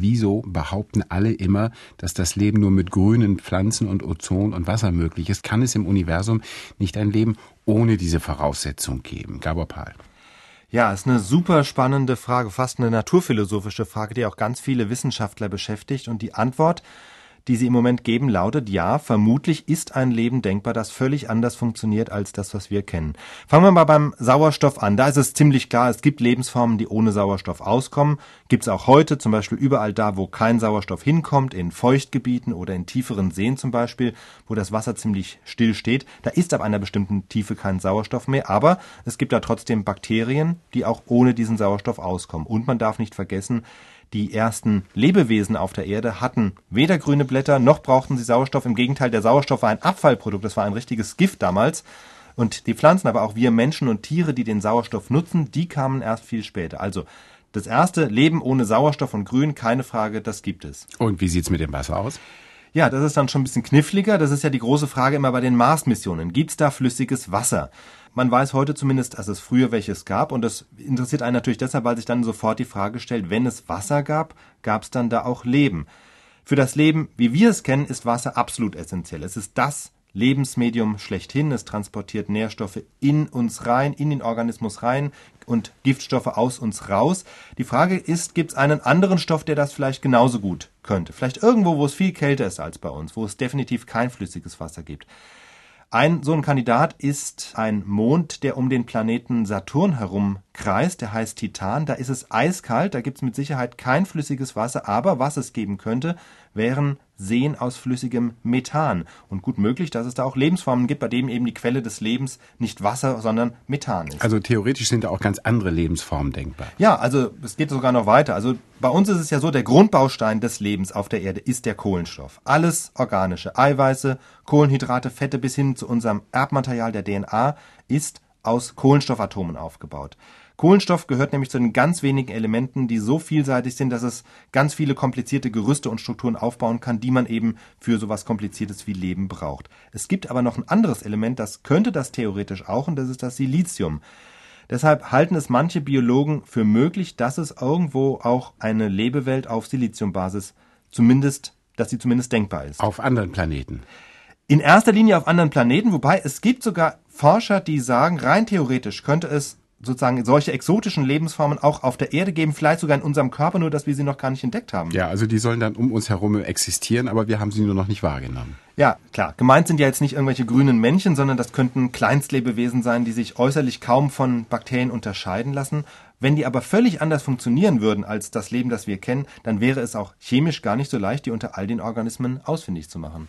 wieso behaupten alle immer, dass das Leben nur mit grünen Pflanzen und Ozon und Wasser möglich ist? Kann es im Universum nicht ein Leben ohne diese Voraussetzung geben? Gabor Pahl. Ja, ist eine super spannende Frage, fast eine naturphilosophische Frage, die auch ganz viele Wissenschaftler beschäftigt. Und die Antwort die sie im Moment geben, lautet ja, vermutlich ist ein Leben denkbar, das völlig anders funktioniert als das, was wir kennen. Fangen wir mal beim Sauerstoff an. Da ist es ziemlich klar, es gibt Lebensformen, die ohne Sauerstoff auskommen. Gibt es auch heute, zum Beispiel überall da, wo kein Sauerstoff hinkommt, in Feuchtgebieten oder in tieferen Seen zum Beispiel, wo das Wasser ziemlich still steht. Da ist ab einer bestimmten Tiefe kein Sauerstoff mehr, aber es gibt da trotzdem Bakterien, die auch ohne diesen Sauerstoff auskommen. Und man darf nicht vergessen, die ersten Lebewesen auf der Erde hatten weder grüne Blätter noch brauchten sie Sauerstoff. Im Gegenteil, der Sauerstoff war ein Abfallprodukt, das war ein richtiges Gift damals. Und die Pflanzen, aber auch wir Menschen und Tiere, die den Sauerstoff nutzen, die kamen erst viel später. Also das erste Leben ohne Sauerstoff und Grün, keine Frage, das gibt es. Und wie sieht's mit dem Wasser aus? Ja, das ist dann schon ein bisschen kniffliger. Das ist ja die große Frage immer bei den Mars-Missionen. Gibt's da flüssiges Wasser? Man weiß heute zumindest, dass es früher welches gab und das interessiert einen natürlich deshalb, weil sich dann sofort die Frage stellt, wenn es Wasser gab, gab es dann da auch Leben? Für das Leben, wie wir es kennen, ist Wasser absolut essentiell. Es ist das Lebensmedium schlechthin. Es transportiert Nährstoffe in uns rein, in den Organismus rein und Giftstoffe aus uns raus. Die Frage ist, gibt es einen anderen Stoff, der das vielleicht genauso gut könnte? Vielleicht irgendwo, wo es viel kälter ist als bei uns, wo es definitiv kein flüssiges Wasser gibt. Ein so ein Kandidat ist ein Mond, der um den Planeten Saturn herum kreist. Der heißt Titan. Da ist es eiskalt. Da gibt es mit Sicherheit kein flüssiges Wasser. Aber was es geben könnte, wären Seen aus flüssigem Methan. Und gut möglich, dass es da auch Lebensformen gibt, bei denen eben die Quelle des Lebens nicht Wasser, sondern Methan ist. Also theoretisch sind da auch ganz andere Lebensformen denkbar. Ja, also es geht sogar noch weiter. Also bei uns ist es ja so, der Grundbaustein des Lebens auf der Erde ist der Kohlenstoff. Alles organische, Eiweiße, Kohlenhydrate, Fette bis hin zu unserem Erbmaterial der DNA ist aus Kohlenstoffatomen aufgebaut. Kohlenstoff gehört nämlich zu den ganz wenigen Elementen, die so vielseitig sind, dass es ganz viele komplizierte Gerüste und Strukturen aufbauen kann, die man eben für sowas Kompliziertes wie Leben braucht. Es gibt aber noch ein anderes Element, das könnte das theoretisch auch, und das ist das Silizium. Deshalb halten es manche Biologen für möglich, dass es irgendwo auch eine Lebewelt auf Siliziumbasis zumindest, dass sie zumindest denkbar ist. Auf anderen Planeten. In erster Linie auf anderen Planeten, wobei es gibt sogar Forscher, die sagen, rein theoretisch könnte es sozusagen solche exotischen Lebensformen auch auf der Erde geben, vielleicht sogar in unserem Körper, nur dass wir sie noch gar nicht entdeckt haben. Ja, also die sollen dann um uns herum existieren, aber wir haben sie nur noch nicht wahrgenommen. Ja, klar. Gemeint sind ja jetzt nicht irgendwelche grünen Männchen, sondern das könnten Kleinstlebewesen sein, die sich äußerlich kaum von Bakterien unterscheiden lassen. Wenn die aber völlig anders funktionieren würden als das Leben, das wir kennen, dann wäre es auch chemisch gar nicht so leicht, die unter all den Organismen ausfindig zu machen.